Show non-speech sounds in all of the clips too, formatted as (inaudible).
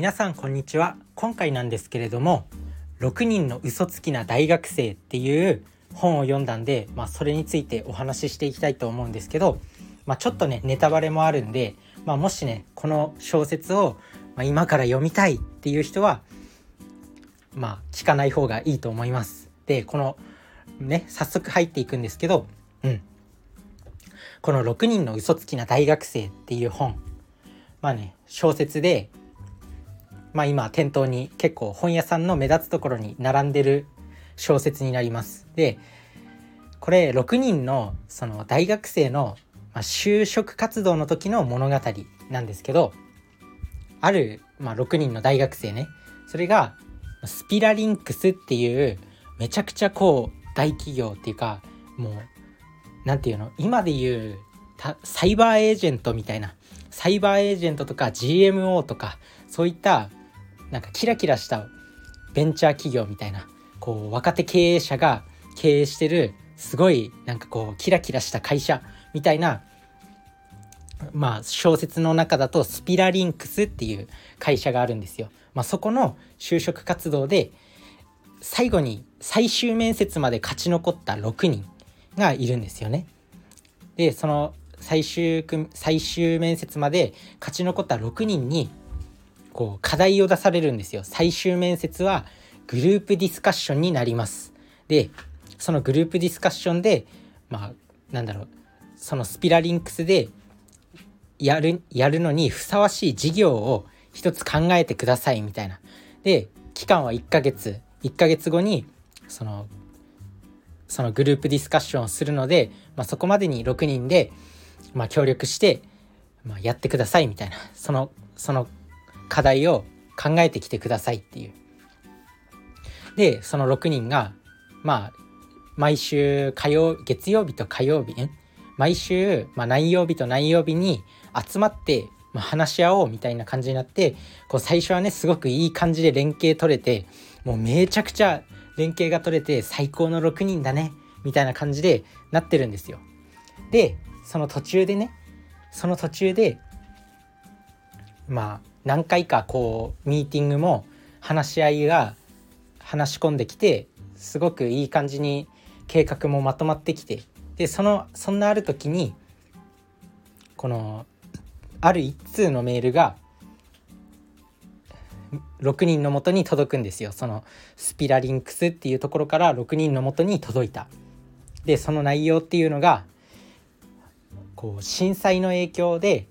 皆さんこんにちは。今回なんですけれども6人の嘘つきな大学生っていう本を読んだんで、まあ、それについてお話ししていきたいと思うんですけど、まあ、ちょっとねネタバレもあるんで、まあ、もしねこの小説を、ま今から読みたいっていう人はまあ聞かない方がいいと思います。でこのね早速入っていくんですけど、うん、この6人の嘘つきな大学生っていう本。まあね小説でまあ今店頭に結構本屋さんの目立つところに並んでる小説になります。でこれ6人のその大学生の、就職活動の時の物語なんですけどある、まあ、6人の大学生ねそれがスピラリンクスっていうめちゃくちゃこう大企業っていうかもう何て言うの今で言うサイバーエージェントみたいなサイバーエージェントとか GMO とかそういったなんかキラキラしたベンチャー企業みたいなこう若手経営者が経営してるすごいなんかこうキラキラした会社みたいなまあ小説の中だとスピラリンクスっていう会社があるんですよ。まあ、そこの就職活動で最後に最終面接まで勝ち残った6人がいるんですよね。でその最終最終面接まで勝ち残った6人にこう課題を出されるんですよ。最終面接はグループディスカッションになります。でそのグループディスカッションでまあなんだろうそのスピラリンクスでやるやるのにふさわしい事業を一つ考えてくださいみたいな。で期間は1ヶ月1ヶ月後にそのそのグループディスカッションをするので、まあ、そこまでに6人で、まあ、協力して、まあ、やってくださいみたいなそのその課題を考えてきてくださいっていう。でその6人がまあ毎週火曜月曜日と火曜日ね毎週、まあ、何曜日と何曜日に集まって、まあ、話し合おうみたいな感じになってこう最初はねすごくいい感じで連携取れてもうめちゃくちゃ連携が取れて最高の6人だねみたいな感じでなってるんですよ。でその途中でねその途中でまあ何回かこうミーティングも話し合いが話し込んできてすごくいい感じに計画もまとまってきてでそのそんなある時にこのある一通のメールが6人のもとに届くんですよ。そのスピラリンクスっていうところから6人のもとに届いた。でその内容っていうのがこう震災の影響で、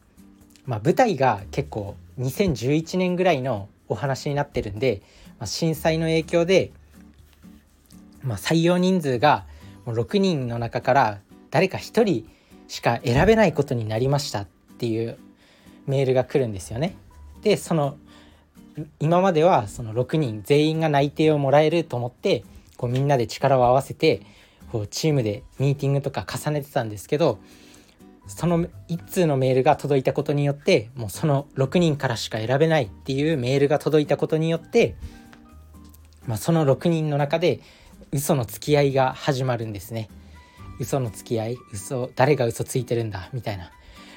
まあ、舞台が結構2011年ぐらいのお話になってるんで、まあ、震災の影響で、まあ、採用人数が6人の中から誰か1人しか選べないことになりましたっていうメールが来るんですよね。でその今まではその6人全員が内定をもらえると思ってこうみんなで力を合わせてこうチームでミーティングとか重ねてたんですけどその1通のメールが届いたことによってもうその6人からしか選べないっていうメールが届いたことによって、まあ、その6人の中で嘘の付き合いが始まるんですね。嘘の付き合い嘘誰が嘘ついてるんだみたいな。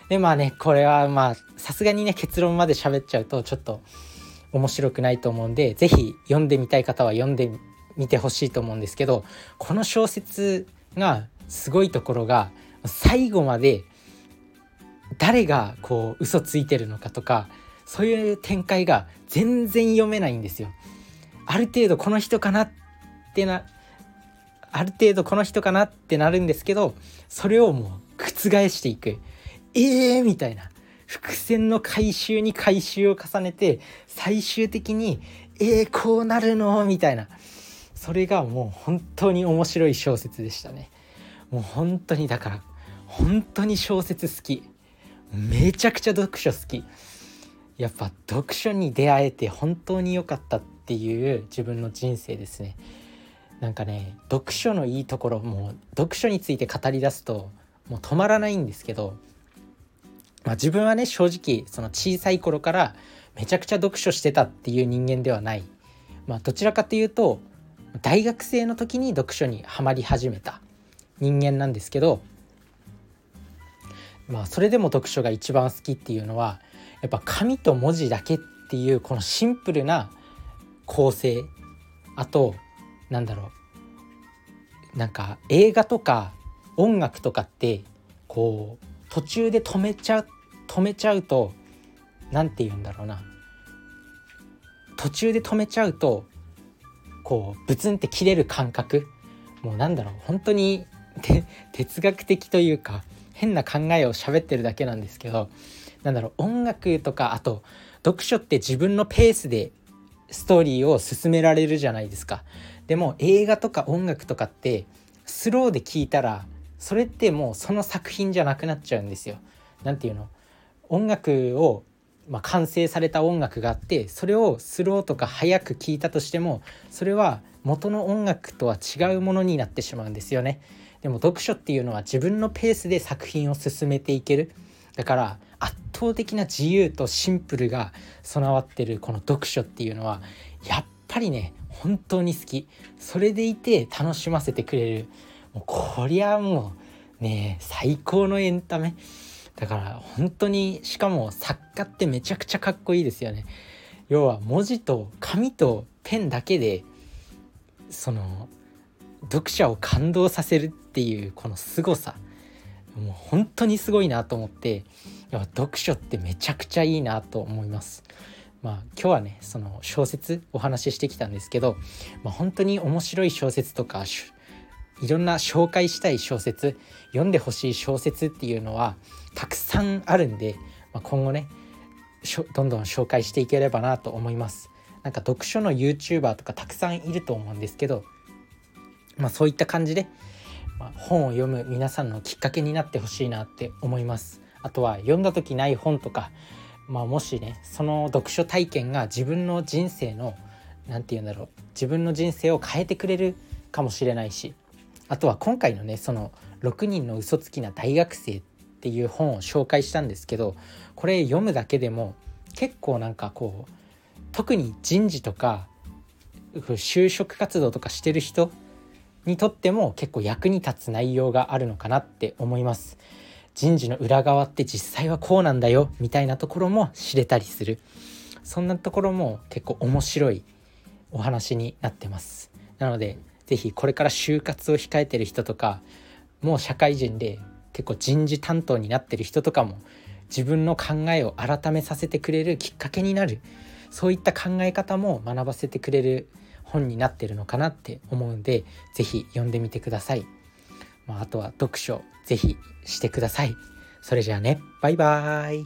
でまあねこれはまあさすがにね結論まで喋っちゃうとちょっと面白くないと思うんで是非読んでみたい方は読んでみてほしいと思うんですけどこの小説がすごいところが最後まで誰がこう嘘ついてるのかとかそういう展開が全然読めないんですよ。ある程度この人かなってなある程度この人かなってなるんですけどそれをもう覆していく。えーみたいな。伏線の回収に回収を重ねて最終的にえー、こうなるの？みたいな。それがもう本当に面白い小説でしたね。もう本当にだから本当に小説好き。めちゃくちゃ読書好き。やっぱ読書に出会えて本当に良かったっていう自分の人生ですね。なんかね読書のいいところもう読書について語り出すともう止まらないんですけど、まあ、自分はね正直その小さい頃からめちゃくちゃ読書してたっていう人間ではない、まあ、どちらかというと大学生の時に読書にはまり始めた人間なんですけどまあそれでも読書が一番好きっていうのはやっぱ紙と文字だけっていうこのシンプルな構成。あとなんだろう。なんか映画とか音楽とかってこう途中で止めちゃう止めちゃうと何て言うんだろうな。途中で止めちゃうとこうブツンって切れる感覚。もうなんだろう。本当に (laughs) 哲学的というか変な考えを喋ってるだけなんですけどなんだろう音楽とかあと読書って自分のペースでストーリーを進められるじゃないですかでも映画とか音楽とかってスローで聞いたらそれってもうその作品じゃなくなっちゃうんですよ。何て言うの？音楽を、まあ、完成された音楽があってそれをスローとか速く聴いたとしてもそれは元の音楽とは違うものになってしまうんですよね。でも読書っていうのは自分のペースで作品を進めていける。だから圧倒的な自由とシンプルが備わってるこの読書っていうのはやっぱりね本当に好き。それでいて楽しませてくれる。もうこりゃもうね最高のエンタメ。だから本当にしかも作家ってめちゃくちゃかっこいいですよね。要は文字と紙とペンだけでその読者を感動させるっていうこの凄さもう本当にすごいなと思って読書ってめちゃくちゃいいなと思います。まあ、今日はねその小説お話ししてきたんですけど、まあ、本当に面白い小説とかいろんな紹介したい小説読んでほしい小説っていうのはたくさんあるんで、まあ、今後ねどんどん紹介していければなと思います。なんか読書の YouTuber とかたくさんいると思うんですけど、まあ、そういった感じで、まあ、本を読む皆さんのきっかけになってほしいなって思います。あとは読んだ時ない本とか、まあ、もしねその読書体験が自分の人生の何て言うんだろう自分の人生を変えてくれるかもしれないしあとは今回のねその6人の嘘つきな大学生っていう本を紹介したんですけどこれ読むだけでも結構なんかこう特に人事とか就職活動とかしてる人にとっても結構役に立つ内容があるのかなって思います。人事の裏側って実際はこうなんだよみたいなところも知れたりする。そんなところも結構面白いお話になってます。なので是非これから就活を控えてる人とかもう社会人で結構人事担当になってる人とかも自分の考えを改めさせてくれるきっかけになる。そういった考え方も学ばせてくれる本になってるのかなって思うんで是非読んでみてください、まあ、あとは読書是非してください。それじゃあね。バイバーイ。